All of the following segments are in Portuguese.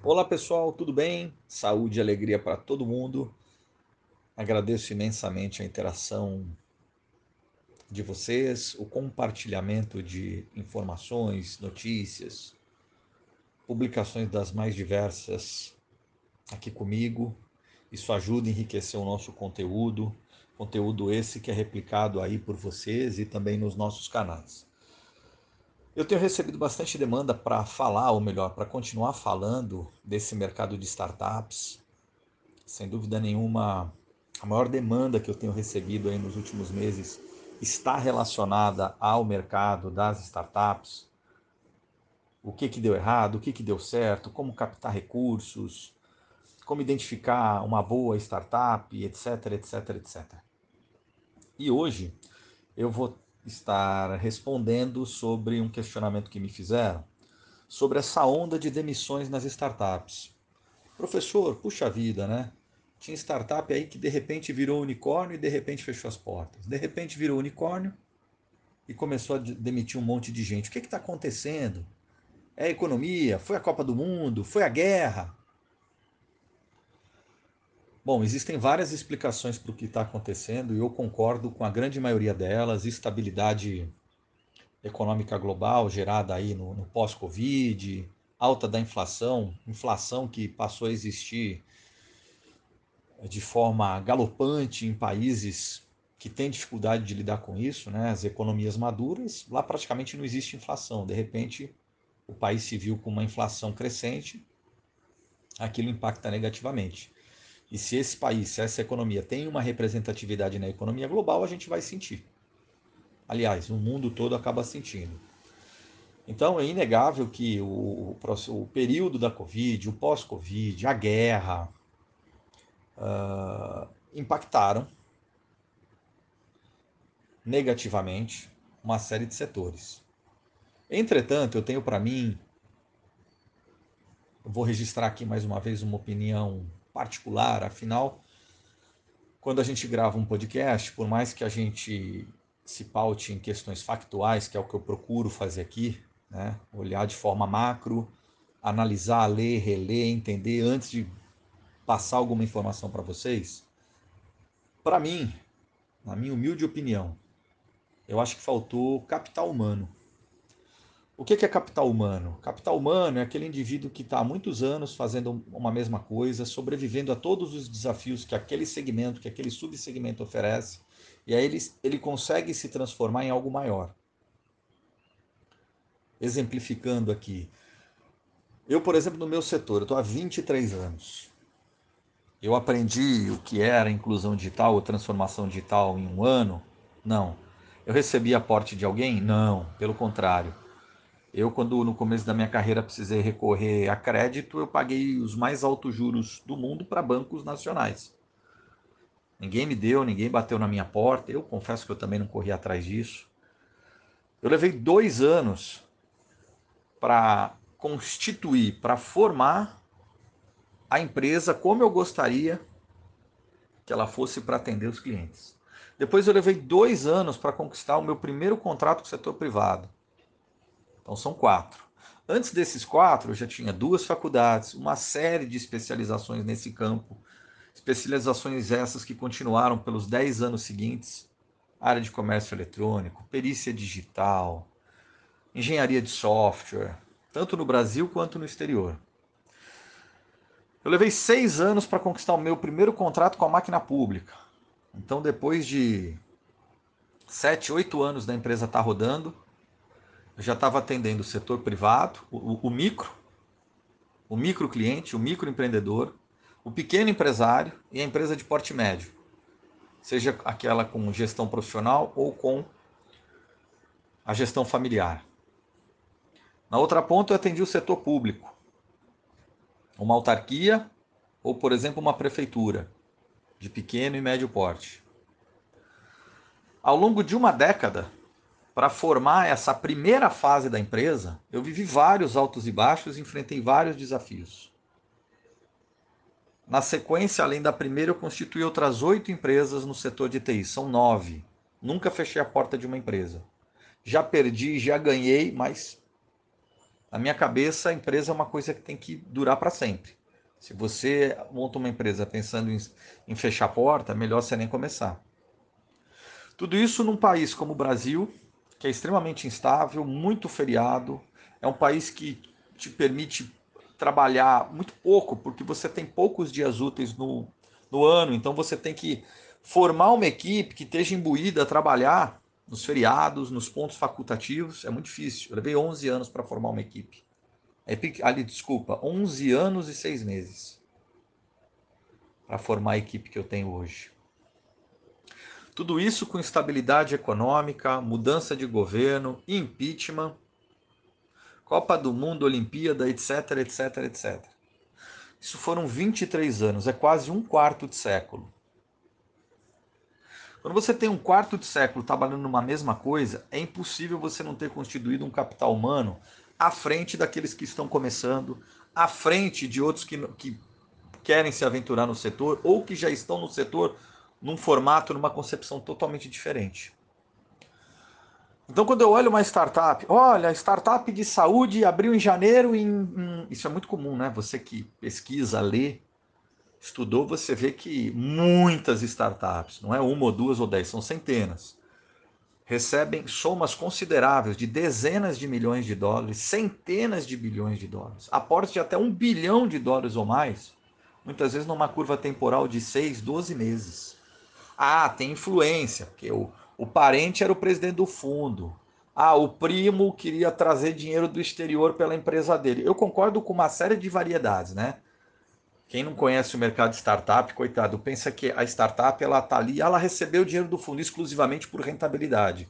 Olá pessoal, tudo bem? Saúde e alegria para todo mundo. Agradeço imensamente a interação de vocês, o compartilhamento de informações, notícias, publicações das mais diversas aqui comigo. Isso ajuda a enriquecer o nosso conteúdo, conteúdo esse que é replicado aí por vocês e também nos nossos canais. Eu tenho recebido bastante demanda para falar, ou melhor, para continuar falando desse mercado de startups. Sem dúvida nenhuma, a maior demanda que eu tenho recebido aí nos últimos meses está relacionada ao mercado das startups. O que, que deu errado, o que, que deu certo, como captar recursos, como identificar uma boa startup, etc, etc, etc. E hoje eu vou estar respondendo sobre um questionamento que me fizeram sobre essa onda de demissões nas startups. Professor, puxa vida, né? Tinha startup aí que de repente virou unicórnio e de repente fechou as portas. De repente virou unicórnio e começou a demitir um monte de gente. O que está acontecendo? É a economia? Foi a Copa do Mundo? Foi a guerra? Bom, existem várias explicações para o que está acontecendo e eu concordo com a grande maioria delas. Estabilidade econômica global gerada aí no, no pós-Covid, alta da inflação, inflação que passou a existir de forma galopante em países que têm dificuldade de lidar com isso, né? As economias maduras, lá praticamente não existe inflação. De repente, o país se viu com uma inflação crescente, aquilo impacta negativamente. E se esse país, se essa economia tem uma representatividade na economia global, a gente vai sentir. Aliás, o mundo todo acaba sentindo. Então é inegável que o, o, período da Covid, o pós-Covid, a guerra, uh, impactaram negativamente uma série de setores. Entretanto, eu tenho para mim, vou registrar aqui mais uma vez uma opinião particular, afinal, quando a gente grava um podcast, por mais que a gente se paute em questões factuais, que é o que eu procuro fazer aqui, né? olhar de forma macro, analisar, ler, reler, entender antes de passar alguma informação para vocês, para mim, na minha humilde opinião, eu acho que faltou capital humano. O que é capital humano? Capital humano é aquele indivíduo que está há muitos anos fazendo uma mesma coisa, sobrevivendo a todos os desafios que aquele segmento, que aquele subsegmento oferece, e aí ele, ele consegue se transformar em algo maior. Exemplificando aqui. Eu, por exemplo, no meu setor, eu estou há 23 anos. Eu aprendi o que era inclusão digital ou transformação digital em um ano? Não. Eu recebi aporte de alguém? Não, pelo contrário eu, quando no começo da minha carreira precisei recorrer a crédito, eu paguei os mais altos juros do mundo para bancos nacionais. Ninguém me deu, ninguém bateu na minha porta. Eu confesso que eu também não corri atrás disso. Eu levei dois anos para constituir, para formar a empresa como eu gostaria que ela fosse para atender os clientes. Depois eu levei dois anos para conquistar o meu primeiro contrato com o setor privado. Então são quatro. Antes desses quatro, eu já tinha duas faculdades, uma série de especializações nesse campo, especializações essas que continuaram pelos dez anos seguintes, área de comércio eletrônico, perícia digital, engenharia de software, tanto no Brasil quanto no exterior. Eu levei seis anos para conquistar o meu primeiro contrato com a máquina pública. Então, depois de sete, oito anos da empresa estar tá rodando, já estava atendendo o setor privado, o, o micro, o micro cliente, o microempreendedor, o pequeno empresário e a empresa de porte médio, seja aquela com gestão profissional ou com a gestão familiar. Na outra ponta, eu atendi o setor público, uma autarquia ou, por exemplo, uma prefeitura de pequeno e médio porte. Ao longo de uma década, para formar essa primeira fase da empresa, eu vivi vários altos e baixos, enfrentei vários desafios. Na sequência, além da primeira, eu constituí outras oito empresas no setor de TI, são nove. Nunca fechei a porta de uma empresa. Já perdi, já ganhei, mas Na minha cabeça, a empresa é uma coisa que tem que durar para sempre. Se você monta uma empresa pensando em, em fechar a porta, melhor você nem começar. Tudo isso num país como o Brasil, que é extremamente instável, muito feriado, é um país que te permite trabalhar muito pouco, porque você tem poucos dias úteis no, no ano, então você tem que formar uma equipe que esteja imbuída a trabalhar nos feriados, nos pontos facultativos, é muito difícil. Eu levei 11 anos para formar uma equipe. É, ali, desculpa, 11 anos e 6 meses para formar a equipe que eu tenho hoje. Tudo isso com instabilidade econômica, mudança de governo, impeachment, Copa do Mundo, Olimpíada, etc, etc, etc. Isso foram 23 anos, é quase um quarto de século. Quando você tem um quarto de século trabalhando numa mesma coisa, é impossível você não ter constituído um capital humano à frente daqueles que estão começando, à frente de outros que, que querem se aventurar no setor ou que já estão no setor num formato, numa concepção totalmente diferente. Então, quando eu olho uma startup, olha, startup de saúde abriu em janeiro, em, isso é muito comum, né? Você que pesquisa, lê, estudou, você vê que muitas startups, não é uma ou duas ou dez, são centenas, recebem somas consideráveis de dezenas de milhões de dólares, centenas de bilhões de dólares, aportes de até um bilhão de dólares ou mais, muitas vezes numa curva temporal de 6, 12 meses. Ah, tem influência, porque o, o parente era o presidente do fundo. Ah, o primo queria trazer dinheiro do exterior pela empresa dele. Eu concordo com uma série de variedades, né? Quem não conhece o mercado de startup, coitado, pensa que a startup ela está ali, ela recebeu o dinheiro do fundo exclusivamente por rentabilidade.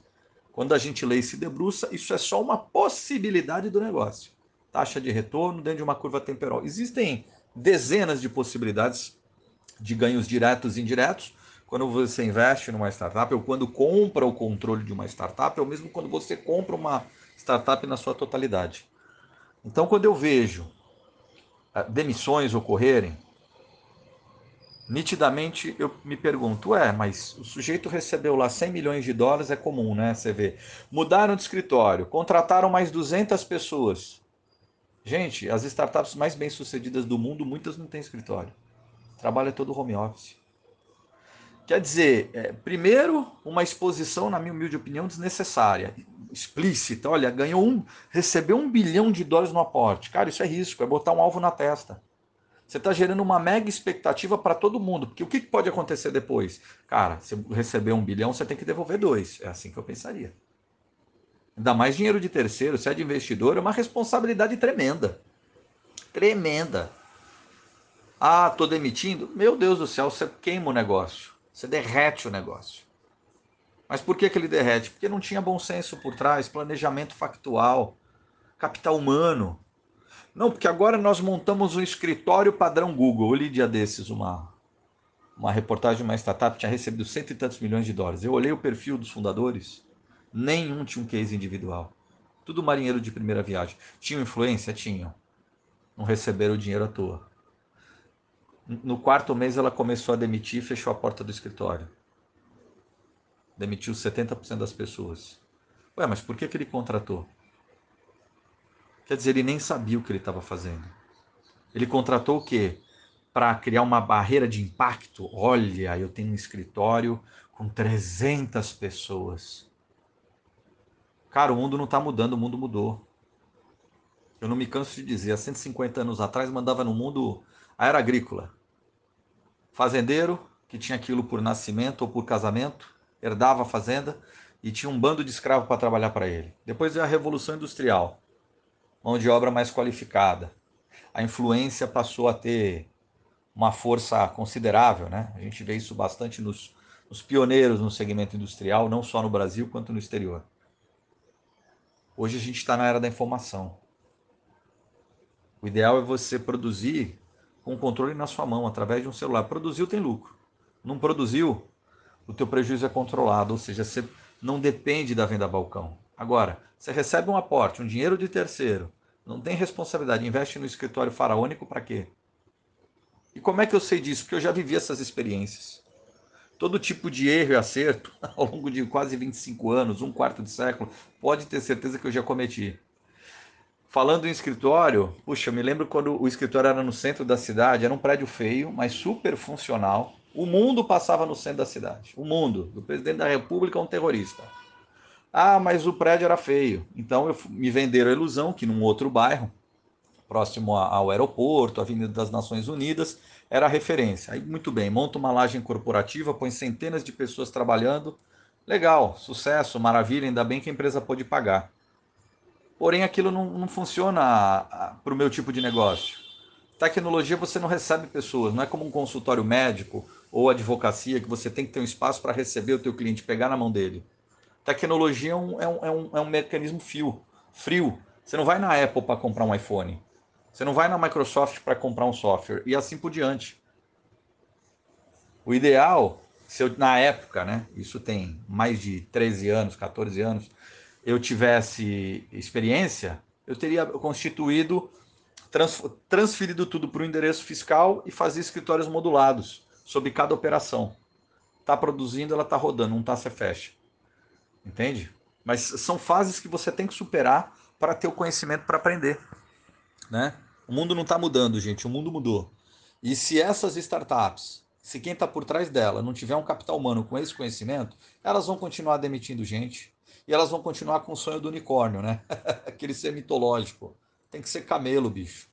Quando a gente lê e se debruça, isso é só uma possibilidade do negócio. Taxa de retorno dentro de uma curva temporal. Existem dezenas de possibilidades de ganhos diretos e indiretos quando você investe numa startup ou quando compra o controle de uma startup, ou mesmo quando você compra uma startup na sua totalidade. Então, quando eu vejo ah, demissões ocorrerem, nitidamente eu me pergunto, é, mas o sujeito recebeu lá 100 milhões de dólares, é comum, né? Você vê. Mudaram de escritório, contrataram mais 200 pessoas. Gente, as startups mais bem-sucedidas do mundo, muitas não têm escritório. Trabalho é todo home office. Quer dizer, é, primeiro, uma exposição, na minha humilde opinião, desnecessária explícita, olha, ganhou um, recebeu um bilhão de dólares no aporte. Cara, isso é risco, é botar um alvo na testa. Você está gerando uma mega expectativa para todo mundo, porque o que pode acontecer depois? Cara, se receber um bilhão, você tem que devolver dois. É assim que eu pensaria. Ainda mais dinheiro de terceiro, se é de investidor, é uma responsabilidade tremenda. Tremenda. Ah, tô demitindo? Meu Deus do céu, você queima o negócio. Você derrete o negócio. Mas por que, que ele derrete? Porque não tinha bom senso por trás, planejamento factual, capital humano. Não, porque agora nós montamos um escritório padrão Google. Eu li dia desses uma, uma reportagem de uma startup tinha recebido cento e tantos milhões de dólares. Eu olhei o perfil dos fundadores, nenhum tinha um case individual. Tudo marinheiro de primeira viagem. Tinham influência? Tinham. Não receberam o dinheiro à toa. No quarto mês ela começou a demitir e fechou a porta do escritório demitiu 70% das pessoas. Ué, mas por que, que ele contratou? Quer dizer, ele nem sabia o que ele estava fazendo. Ele contratou o quê? Para criar uma barreira de impacto. Olha, eu tenho um escritório com 300 pessoas. Cara, o mundo não está mudando, o mundo mudou. Eu não me canso de dizer, há 150 anos atrás mandava no mundo a era agrícola. Fazendeiro, que tinha aquilo por nascimento ou por casamento, herdava a fazenda e tinha um bando de escravos para trabalhar para ele. Depois veio a Revolução Industrial, mão de obra mais qualificada. A influência passou a ter uma força considerável, né? A gente vê isso bastante nos, nos pioneiros no segmento industrial, não só no Brasil quanto no exterior. Hoje a gente está na era da informação. O ideal é você produzir com o controle na sua mão, através de um celular. Produziu, tem lucro. Não produziu, o teu prejuízo é controlado, ou seja, você não depende da venda balcão. Agora, você recebe um aporte, um dinheiro de terceiro, não tem responsabilidade, investe no escritório faraônico para quê? E como é que eu sei disso? Porque eu já vivi essas experiências. Todo tipo de erro e acerto, ao longo de quase 25 anos, um quarto de século, pode ter certeza que eu já cometi. Falando em escritório, puxa, eu me lembro quando o escritório era no centro da cidade, era um prédio feio, mas super funcional. O mundo passava no centro da cidade. O mundo. O presidente da República é um terrorista. Ah, mas o prédio era feio. Então eu, me venderam a ilusão que num outro bairro, próximo ao aeroporto, Avenida das Nações Unidas, era a referência. Aí, muito bem, monta uma laje corporativa, põe centenas de pessoas trabalhando. Legal, sucesso, maravilha, ainda bem que a empresa pôde pagar. Porém, aquilo não, não funciona para o meu tipo de negócio. Tecnologia você não recebe pessoas, não é como um consultório médico ou advocacia que você tem que ter um espaço para receber o teu cliente, pegar na mão dele. Tecnologia é um, é um, é um, é um mecanismo fio, frio. Você não vai na Apple para comprar um iPhone. Você não vai na Microsoft para comprar um software e assim por diante. O ideal, se eu, na época, né, isso tem mais de 13 anos, 14 anos, eu tivesse experiência, eu teria constituído, trans, transferido tudo para o endereço fiscal e fazia escritórios modulados sobre cada operação. Está produzindo, ela está rodando, não está, você fecha. Entende? Mas são fases que você tem que superar para ter o conhecimento para aprender. Né? O mundo não está mudando, gente, o mundo mudou. E se essas startups, se quem está por trás dela não tiver um capital humano com esse conhecimento, elas vão continuar demitindo gente e elas vão continuar com o sonho do unicórnio, né? Aquele ser mitológico. Tem que ser camelo, bicho.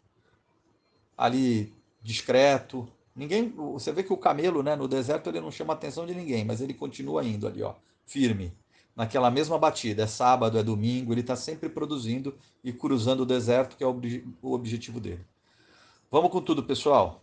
Ali, discreto. Ninguém, você vê que o camelo, né, no deserto ele não chama a atenção de ninguém, mas ele continua indo ali, ó, firme naquela mesma batida. É sábado, é domingo, ele está sempre produzindo e cruzando o deserto, que é o objetivo dele. Vamos com tudo, pessoal.